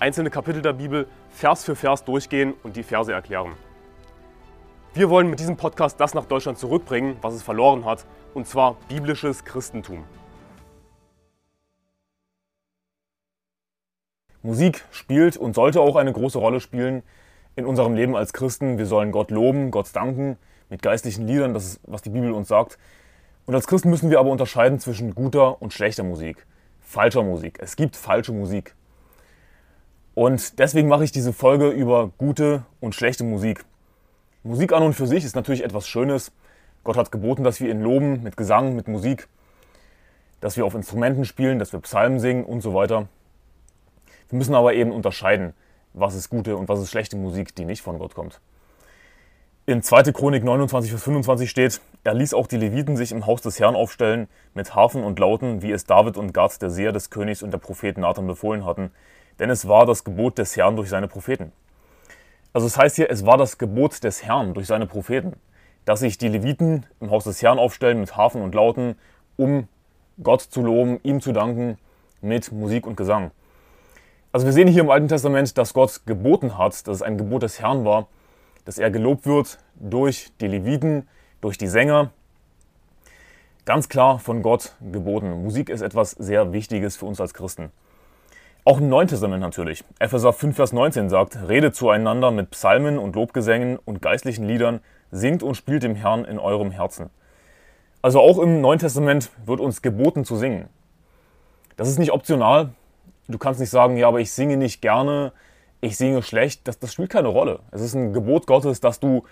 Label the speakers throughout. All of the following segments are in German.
Speaker 1: einzelne Kapitel der Bibel Vers für Vers durchgehen und die Verse erklären. Wir wollen mit diesem Podcast das nach Deutschland zurückbringen, was es verloren hat, und zwar biblisches Christentum. Musik spielt und sollte auch eine große Rolle spielen in unserem Leben als Christen. Wir sollen Gott loben, Gott danken mit geistlichen Liedern, das ist, was die Bibel uns sagt. Und als Christen müssen wir aber unterscheiden zwischen guter und schlechter Musik, falscher Musik. Es gibt falsche Musik. Und deswegen mache ich diese Folge über gute und schlechte Musik. Musik an und für sich ist natürlich etwas Schönes. Gott hat geboten, dass wir ihn loben mit Gesang, mit Musik, dass wir auf Instrumenten spielen, dass wir Psalmen singen und so weiter. Wir müssen aber eben unterscheiden, was ist gute und was ist schlechte Musik, die nicht von Gott kommt. In 2. Chronik 29, Vers 25 steht, er ließ auch die Leviten sich im Haus des Herrn aufstellen, mit Harfen und Lauten, wie es David und Gad, der Seher des Königs und der Propheten Nathan befohlen hatten, denn es war das Gebot des Herrn durch seine Propheten. Also es heißt hier, es war das Gebot des Herrn durch seine Propheten, dass sich die Leviten im Haus des Herrn aufstellen mit Harfen und Lauten, um Gott zu loben, ihm zu danken mit Musik und Gesang. Also wir sehen hier im Alten Testament, dass Gott geboten hat, dass es ein Gebot des Herrn war, dass er gelobt wird durch die Leviten, durch die Sänger. Ganz klar von Gott geboten. Musik ist etwas sehr Wichtiges für uns als Christen. Auch im Neuen Testament natürlich. Epheser 5, Vers 19 sagt, redet zueinander mit Psalmen und Lobgesängen und geistlichen Liedern, singt und spielt dem Herrn in eurem Herzen. Also auch im Neuen Testament wird uns geboten zu singen. Das ist nicht optional. Du kannst nicht sagen, ja, aber ich singe nicht gerne, ich singe schlecht. Das, das spielt keine Rolle. Es ist ein Gebot Gottes, dass du,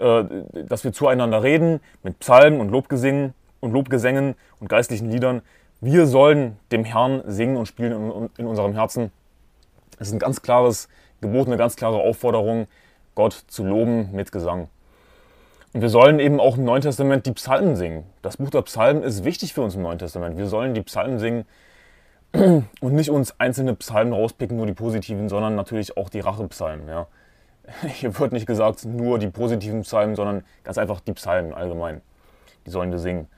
Speaker 1: äh, dass wir zueinander reden mit Psalmen und Lobgesängen und Lobgesängen und geistlichen Liedern. Wir sollen dem Herrn singen und spielen in, unserem Herzen. Es ist ein ganz klares Gebot, eine ganz klare Aufforderung, Gott zu loben mit Gesang. Und wir sollen eben auch im Neuen Testament die Psalmen singen. Das Buch der Psalmen ist wichtig für uns im Neuen Testament. Wir sollen die Psalmen singen und nicht uns einzelne Psalmen rauspicken, nur die positiven, sondern natürlich auch die Rachepsalmen. Ja. Hier wird nicht gesagt nur die positiven Psalmen, sondern ganz einfach die Psalmen allgemein. Die sollen wir singen.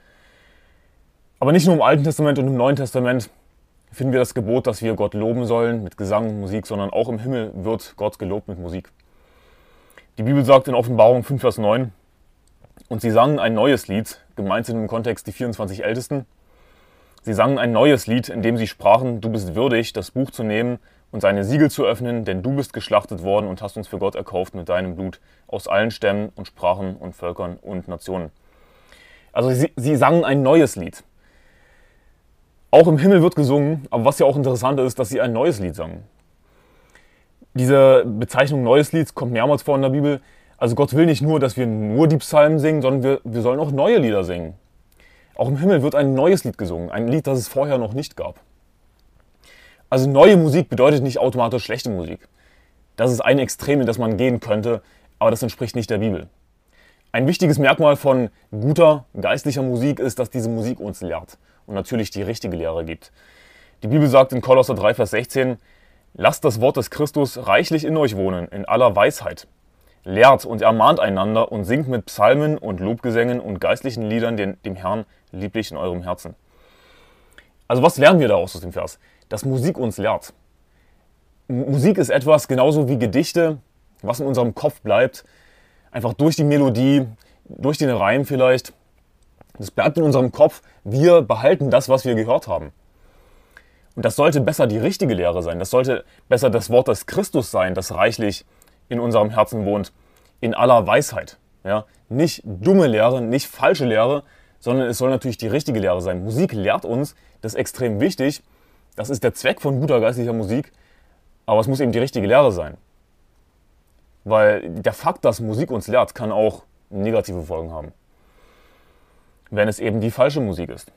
Speaker 1: Aber nicht nur im Alten Testament und im Neuen Testament finden wir das Gebot, dass wir Gott loben sollen mit Gesang und Musik, sondern auch im Himmel wird Gott gelobt mit Musik. Die Bibel sagt in Offenbarung 5, Vers 9, und sie sangen ein neues Lied, gemeint sind im Kontext die 24 Ältesten. Sie sangen ein neues Lied, in dem sie sprachen, du bist würdig, das Buch zu nehmen und seine Siegel zu öffnen, denn du bist geschlachtet worden und hast uns für Gott erkauft mit deinem Blut aus allen Stämmen und Sprachen und Völkern und Nationen. Also sie, sie sangen ein neues Lied. Auch im Himmel wird gesungen, aber was ja auch interessant ist, dass sie ein neues Lied sangen. Diese Bezeichnung neues Lied kommt mehrmals vor in der Bibel. Also Gott will nicht nur, dass wir nur die Psalmen singen, sondern wir, wir sollen auch neue Lieder singen. Auch im Himmel wird ein neues Lied gesungen, ein Lied, das es vorher noch nicht gab. Also neue Musik bedeutet nicht automatisch schlechte Musik. Das ist ein Extrem, in das man gehen könnte, aber das entspricht nicht der Bibel. Ein wichtiges Merkmal von guter geistlicher Musik ist, dass diese Musik uns lehrt und natürlich die richtige Lehre gibt. Die Bibel sagt in Kolosser 3, Vers 16, Lasst das Wort des Christus reichlich in euch wohnen, in aller Weisheit. Lehrt und ermahnt einander und singt mit Psalmen und Lobgesängen und geistlichen Liedern dem Herrn lieblich in eurem Herzen. Also was lernen wir daraus aus dem Vers? Dass Musik uns lehrt. Musik ist etwas genauso wie Gedichte, was in unserem Kopf bleibt, einfach durch die Melodie, durch den Reim vielleicht. Das bleibt in unserem Kopf. Wir behalten das, was wir gehört haben. Und das sollte besser die richtige Lehre sein. Das sollte besser das Wort des Christus sein, das reichlich in unserem Herzen wohnt, in aller Weisheit. Ja? Nicht dumme Lehre, nicht falsche Lehre, sondern es soll natürlich die richtige Lehre sein. Musik lehrt uns, das ist extrem wichtig. Das ist der Zweck von guter geistlicher Musik. Aber es muss eben die richtige Lehre sein. Weil der Fakt, dass Musik uns lehrt, kann auch negative Folgen haben wenn es eben die falsche Musik ist.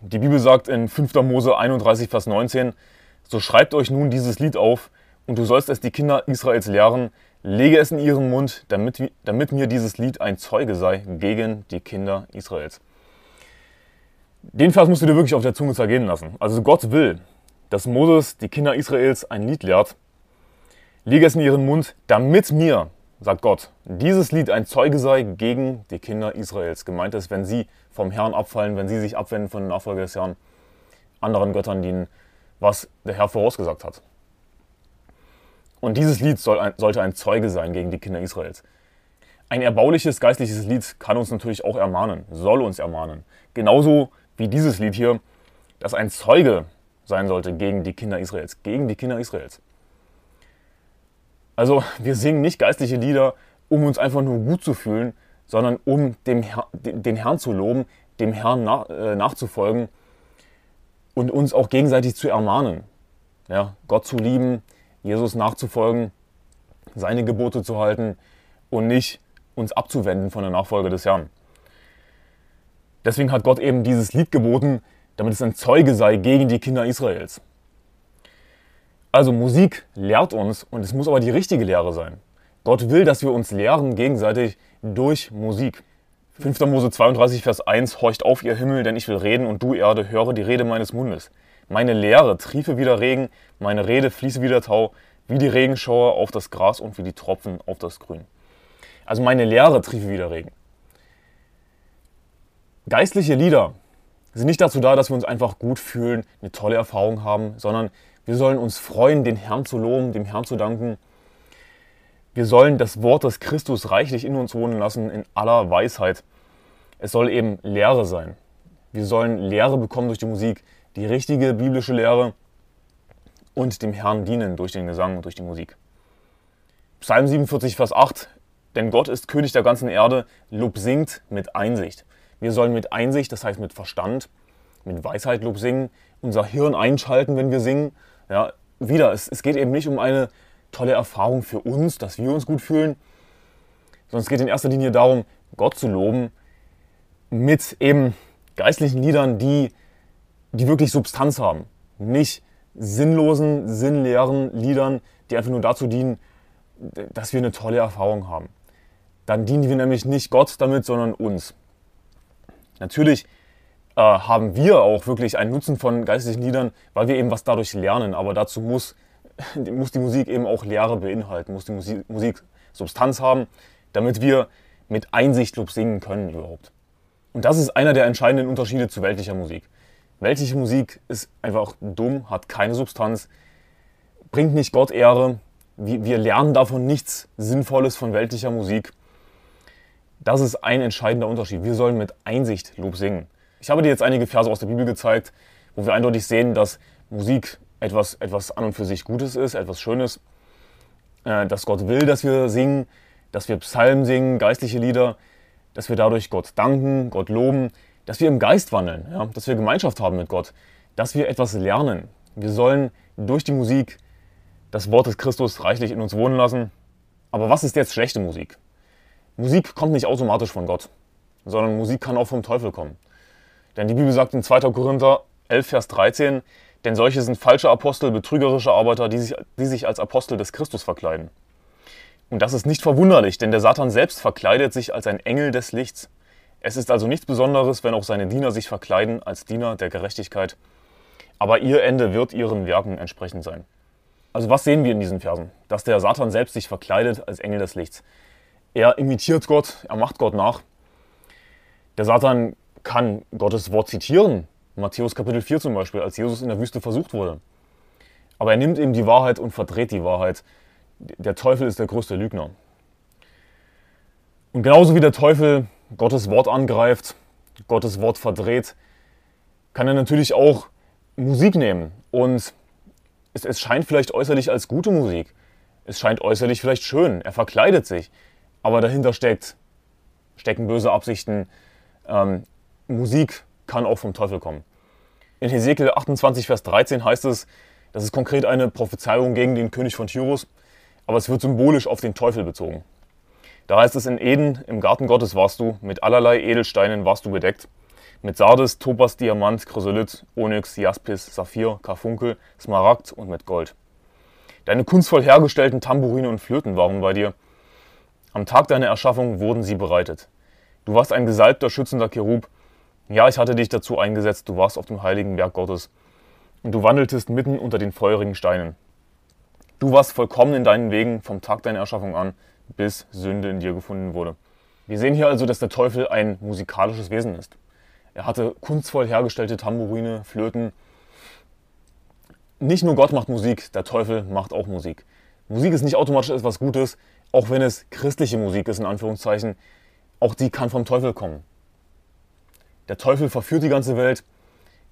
Speaker 1: Die Bibel sagt in 5. Mose 31, Vers 19, so schreibt euch nun dieses Lied auf und du sollst es die Kinder Israels lehren, lege es in ihren Mund, damit, damit mir dieses Lied ein Zeuge sei gegen die Kinder Israels. Den Vers musst du dir wirklich auf der Zunge zergehen lassen. Also Gott will, dass Moses die Kinder Israels ein Lied lehrt, lege es in ihren Mund, damit mir, sagt Gott, dieses Lied ein Zeuge sei gegen die Kinder Israels. Gemeint ist, wenn sie vom Herrn abfallen, wenn sie sich abwenden von den Nachfolger des Herrn, anderen Göttern dienen, was der Herr vorausgesagt hat. Und dieses Lied soll ein, sollte ein Zeuge sein gegen die Kinder Israels. Ein erbauliches geistliches Lied kann uns natürlich auch ermahnen, soll uns ermahnen. Genauso wie dieses Lied hier, das ein Zeuge sein sollte gegen die Kinder Israels, gegen die Kinder Israels. Also wir singen nicht geistliche Lieder, um uns einfach nur gut zu fühlen, sondern um dem Herr, den Herrn zu loben, dem Herrn nach, äh, nachzufolgen und uns auch gegenseitig zu ermahnen. Ja, Gott zu lieben, Jesus nachzufolgen, seine Gebote zu halten und nicht uns abzuwenden von der Nachfolge des Herrn. Deswegen hat Gott eben dieses Lied geboten, damit es ein Zeuge sei gegen die Kinder Israels. Also Musik lehrt uns und es muss aber die richtige Lehre sein. Gott will, dass wir uns lehren gegenseitig durch Musik. 5. Mose 32, Vers 1 Horcht auf, ihr Himmel, denn ich will reden und du, Erde, höre die Rede meines Mundes. Meine Lehre triefe wieder Regen, meine Rede fließe wieder Tau, wie die Regenschauer auf das Gras und wie die Tropfen auf das Grün. Also meine Lehre triefe wieder Regen. Geistliche Lieder sind nicht dazu da, dass wir uns einfach gut fühlen, eine tolle Erfahrung haben, sondern wir sollen uns freuen, den Herrn zu loben, dem Herrn zu danken. Wir sollen das Wort des Christus reichlich in uns wohnen lassen, in aller Weisheit. Es soll eben Lehre sein. Wir sollen Lehre bekommen durch die Musik, die richtige biblische Lehre und dem Herrn dienen durch den Gesang und durch die Musik. Psalm 47, Vers 8. Denn Gott ist König der ganzen Erde, Lob singt mit Einsicht. Wir sollen mit Einsicht, das heißt mit Verstand, mit Weisheit Lob singen, unser Hirn einschalten, wenn wir singen ja, wieder, es, es geht eben nicht um eine tolle Erfahrung für uns, dass wir uns gut fühlen, sondern es geht in erster Linie darum, Gott zu loben mit eben geistlichen Liedern, die, die wirklich Substanz haben. Nicht sinnlosen, sinnleeren Liedern, die einfach nur dazu dienen, dass wir eine tolle Erfahrung haben. Dann dienen wir nämlich nicht Gott damit, sondern uns. Natürlich äh, haben wir auch wirklich einen Nutzen von geistlichen Liedern, weil wir eben was dadurch lernen. Aber dazu muss, muss die Musik eben auch Lehre beinhalten, muss die Musik, Musik Substanz haben, damit wir mit Einsicht Lob singen können überhaupt. Und das ist einer der entscheidenden Unterschiede zu weltlicher Musik. Weltliche Musik ist einfach dumm, hat keine Substanz, bringt nicht Gott Ehre. Wir lernen davon nichts Sinnvolles von weltlicher Musik. Das ist ein entscheidender Unterschied. Wir sollen mit Einsicht Lob singen. Ich habe dir jetzt einige Verse aus der Bibel gezeigt, wo wir eindeutig sehen, dass Musik etwas, etwas an und für sich Gutes ist, etwas Schönes, äh, dass Gott will, dass wir singen, dass wir Psalmen singen, geistliche Lieder, dass wir dadurch Gott danken, Gott loben, dass wir im Geist wandeln, ja, dass wir Gemeinschaft haben mit Gott, dass wir etwas lernen. Wir sollen durch die Musik das Wort des Christus reichlich in uns wohnen lassen. Aber was ist jetzt schlechte Musik? Musik kommt nicht automatisch von Gott, sondern Musik kann auch vom Teufel kommen. Denn die Bibel sagt in 2. Korinther 11, Vers 13, denn solche sind falsche Apostel, betrügerische Arbeiter, die sich, die sich als Apostel des Christus verkleiden. Und das ist nicht verwunderlich, denn der Satan selbst verkleidet sich als ein Engel des Lichts. Es ist also nichts Besonderes, wenn auch seine Diener sich verkleiden als Diener der Gerechtigkeit. Aber ihr Ende wird ihren Werken entsprechend sein. Also was sehen wir in diesen Versen? Dass der Satan selbst sich verkleidet als Engel des Lichts. Er imitiert Gott, er macht Gott nach. Der Satan kann Gottes Wort zitieren. Matthäus Kapitel 4 zum Beispiel, als Jesus in der Wüste versucht wurde. Aber er nimmt eben die Wahrheit und verdreht die Wahrheit. Der Teufel ist der größte Lügner. Und genauso wie der Teufel Gottes Wort angreift, Gottes Wort verdreht, kann er natürlich auch Musik nehmen. Und es, es scheint vielleicht äußerlich als gute Musik. Es scheint äußerlich vielleicht schön. Er verkleidet sich. Aber dahinter steckt, stecken böse Absichten. Ähm, Musik kann auch vom Teufel kommen. In Hesekiel 28, Vers 13 heißt es, das ist konkret eine Prophezeiung gegen den König von Tyrus, aber es wird symbolisch auf den Teufel bezogen. Da heißt es in Eden, im Garten Gottes warst du, mit allerlei Edelsteinen warst du bedeckt, mit Sardes, Topas, Diamant, Chrysolith, Onyx, Jaspis, Saphir, Karfunkel, Smaragd und mit Gold. Deine kunstvoll hergestellten Tambourine und Flöten waren bei dir. Am Tag deiner Erschaffung wurden sie bereitet. Du warst ein gesalbter, schützender Cherub. Ja, ich hatte dich dazu eingesetzt, du warst auf dem heiligen Berg Gottes. Und du wandeltest mitten unter den feurigen Steinen. Du warst vollkommen in deinen Wegen vom Tag deiner Erschaffung an, bis Sünde in dir gefunden wurde. Wir sehen hier also, dass der Teufel ein musikalisches Wesen ist. Er hatte kunstvoll hergestellte Tambourine, Flöten. Nicht nur Gott macht Musik, der Teufel macht auch Musik. Musik ist nicht automatisch etwas Gutes, auch wenn es christliche Musik ist, in Anführungszeichen. Auch die kann vom Teufel kommen. Der Teufel verführt die ganze Welt,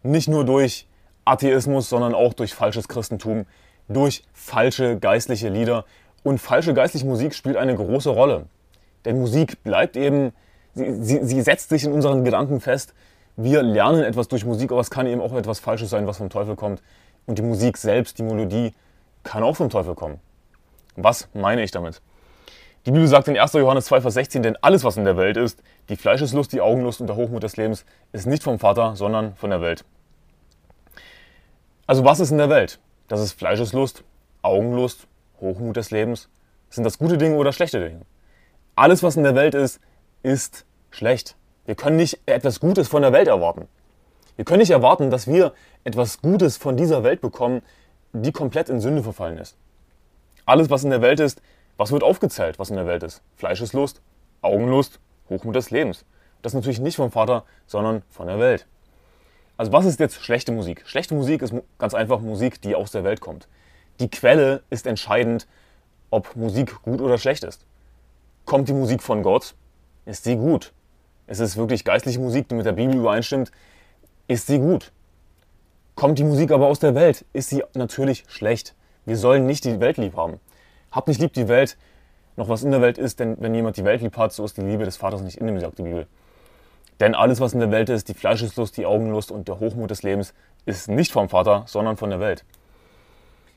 Speaker 1: nicht nur durch Atheismus, sondern auch durch falsches Christentum, durch falsche geistliche Lieder. Und falsche geistliche Musik spielt eine große Rolle. Denn Musik bleibt eben, sie, sie, sie setzt sich in unseren Gedanken fest. Wir lernen etwas durch Musik, aber es kann eben auch etwas Falsches sein, was vom Teufel kommt. Und die Musik selbst, die Melodie, kann auch vom Teufel kommen. Was meine ich damit? Die Bibel sagt in 1. Johannes 2, Vers 16, denn alles, was in der Welt ist, die Fleischeslust, die Augenlust und der Hochmut des Lebens, ist nicht vom Vater, sondern von der Welt. Also was ist in der Welt? Das ist Fleischeslust, Augenlust, Hochmut des Lebens. Sind das gute Dinge oder schlechte Dinge? Alles, was in der Welt ist, ist schlecht. Wir können nicht etwas Gutes von der Welt erwarten. Wir können nicht erwarten, dass wir etwas Gutes von dieser Welt bekommen, die komplett in Sünde verfallen ist. Alles, was in der Welt ist, was wird aufgezählt, was in der Welt ist? Fleischeslust, Augenlust, Hochmut des Lebens. Das natürlich nicht vom Vater, sondern von der Welt. Also was ist jetzt schlechte Musik? Schlechte Musik ist ganz einfach Musik, die aus der Welt kommt. Die Quelle ist entscheidend, ob Musik gut oder schlecht ist. Kommt die Musik von Gott, ist sie gut. Es ist wirklich geistliche Musik, die mit der Bibel übereinstimmt, ist sie gut. Kommt die Musik aber aus der Welt, ist sie natürlich schlecht. Wir sollen nicht die Welt lieb haben. Habt nicht lieb die Welt, noch was in der Welt ist, denn wenn jemand die Welt lieb hat, so ist die Liebe des Vaters nicht in ihm, sagt die Bibel. Denn alles, was in der Welt ist, die Fleischeslust, die Augenlust und der Hochmut des Lebens, ist nicht vom Vater, sondern von der Welt.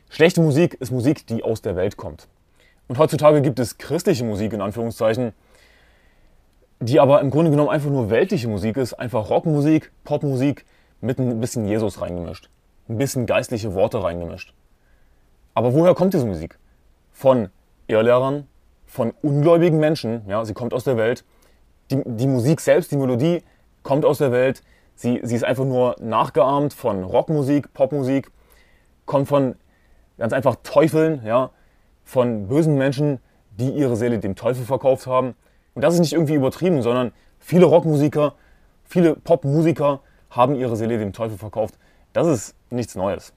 Speaker 1: Schlechte Musik ist Musik, die aus der Welt kommt. Und heutzutage gibt es christliche Musik in Anführungszeichen, die aber im Grunde genommen einfach nur weltliche Musik ist, einfach Rockmusik, Popmusik mit ein bisschen Jesus reingemischt, ein bisschen geistliche Worte reingemischt. Aber woher kommt diese Musik? Von Irrlehrern, von ungläubigen Menschen, ja, sie kommt aus der Welt die, die Musik selbst, die Melodie kommt aus der Welt. Sie, sie ist einfach nur nachgeahmt von Rockmusik, Popmusik, kommt von ganz einfach Teufeln, ja, von bösen Menschen, die ihre Seele dem Teufel verkauft haben. Und das ist nicht irgendwie übertrieben, sondern viele Rockmusiker, viele Popmusiker haben ihre Seele dem Teufel verkauft. Das ist nichts Neues.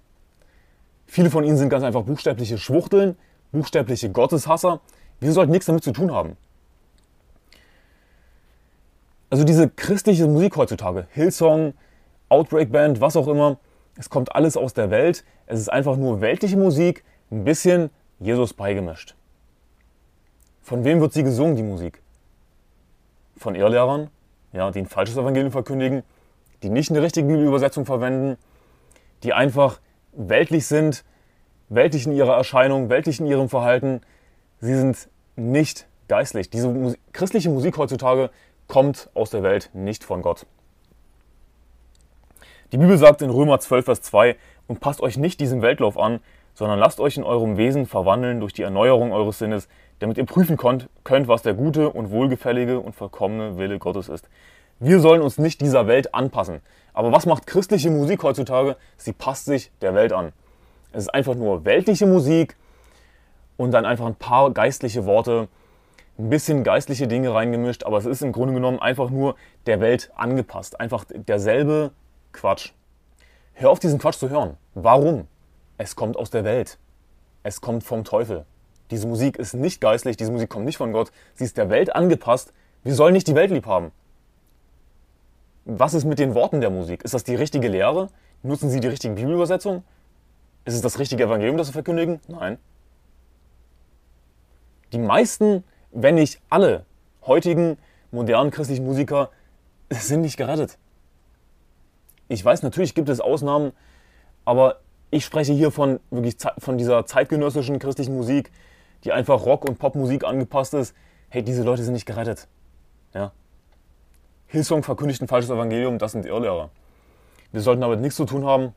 Speaker 1: Viele von ihnen sind ganz einfach buchstäbliche Schwuchteln, buchstäbliche Gotteshasser. Wir sollten nichts damit zu tun haben. Also diese christliche Musik heutzutage, Hillsong, Outbreak Band, was auch immer, es kommt alles aus der Welt. Es ist einfach nur weltliche Musik, ein bisschen Jesus beigemischt. Von wem wird sie gesungen, die Musik? Von Irrlehrern, ja, die ein falsches Evangelium verkündigen, die nicht eine richtige Bibelübersetzung verwenden, die einfach weltlich sind, weltlich in ihrer Erscheinung, weltlich in ihrem Verhalten. Sie sind nicht geistlich. Diese Musik, christliche Musik heutzutage kommt aus der Welt, nicht von Gott. Die Bibel sagt in Römer 12, Vers 2, und passt euch nicht diesem Weltlauf an, sondern lasst euch in eurem Wesen verwandeln durch die Erneuerung eures Sinnes, damit ihr prüfen könnt, was der gute und wohlgefällige und vollkommene Wille Gottes ist. Wir sollen uns nicht dieser Welt anpassen. Aber was macht christliche Musik heutzutage? Sie passt sich der Welt an. Es ist einfach nur weltliche Musik und dann einfach ein paar geistliche Worte, ein bisschen geistliche Dinge reingemischt, aber es ist im Grunde genommen einfach nur der Welt angepasst. Einfach derselbe Quatsch. Hör auf, diesen Quatsch zu hören. Warum? Es kommt aus der Welt. Es kommt vom Teufel. Diese Musik ist nicht geistlich, diese Musik kommt nicht von Gott. Sie ist der Welt angepasst. Wir sollen nicht die Welt lieb haben. Was ist mit den Worten der Musik? Ist das die richtige Lehre? Nutzen sie die richtige Bibelübersetzung? Ist es das richtige Evangelium, das sie verkündigen? Nein. Die meisten wenn nicht alle heutigen modernen christlichen Musiker sind nicht gerettet. Ich weiß, natürlich gibt es Ausnahmen, aber ich spreche hier von wirklich von dieser zeitgenössischen christlichen Musik, die einfach Rock- und Popmusik angepasst ist. Hey, diese Leute sind nicht gerettet. Ja? Hillsong verkündigt ein falsches Evangelium, das sind Irrlehrer. Wir sollten damit nichts zu tun haben.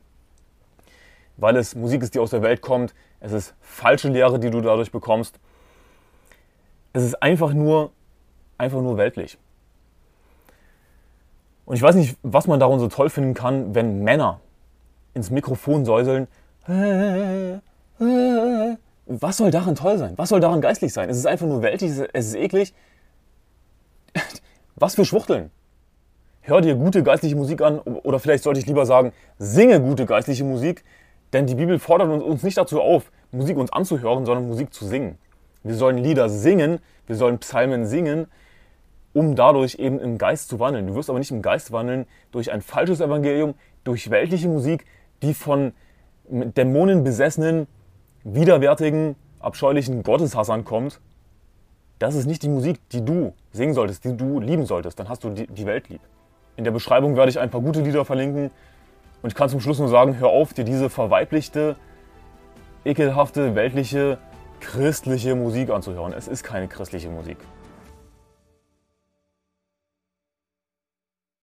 Speaker 1: Weil es Musik ist, die aus der Welt kommt. Es ist falsche Lehre, die du dadurch bekommst. Es ist einfach nur, einfach nur weltlich. Und ich weiß nicht, was man daran so toll finden kann, wenn Männer ins Mikrofon säuseln. Was soll daran toll sein? Was soll daran geistlich sein? Es ist einfach nur weltlich, es ist eklig. Was für Schwuchteln. Hör dir gute geistliche Musik an oder vielleicht sollte ich lieber sagen, singe gute geistliche Musik, denn die Bibel fordert uns nicht dazu auf, Musik uns anzuhören, sondern Musik zu singen. Wir sollen Lieder singen, wir sollen Psalmen singen, um dadurch eben im Geist zu wandeln. Du wirst aber nicht im Geist wandeln durch ein falsches Evangelium, durch weltliche Musik, die von Dämonen besessenen, widerwärtigen, abscheulichen Gotteshassern kommt. Das ist nicht die Musik, die du singen solltest, die du lieben solltest. Dann hast du die Welt lieb. In der Beschreibung werde ich ein paar gute Lieder verlinken. Und ich kann zum Schluss nur sagen, hör auf, dir diese verweiblichte, ekelhafte, weltliche christliche Musik anzuhören. Es ist keine christliche Musik.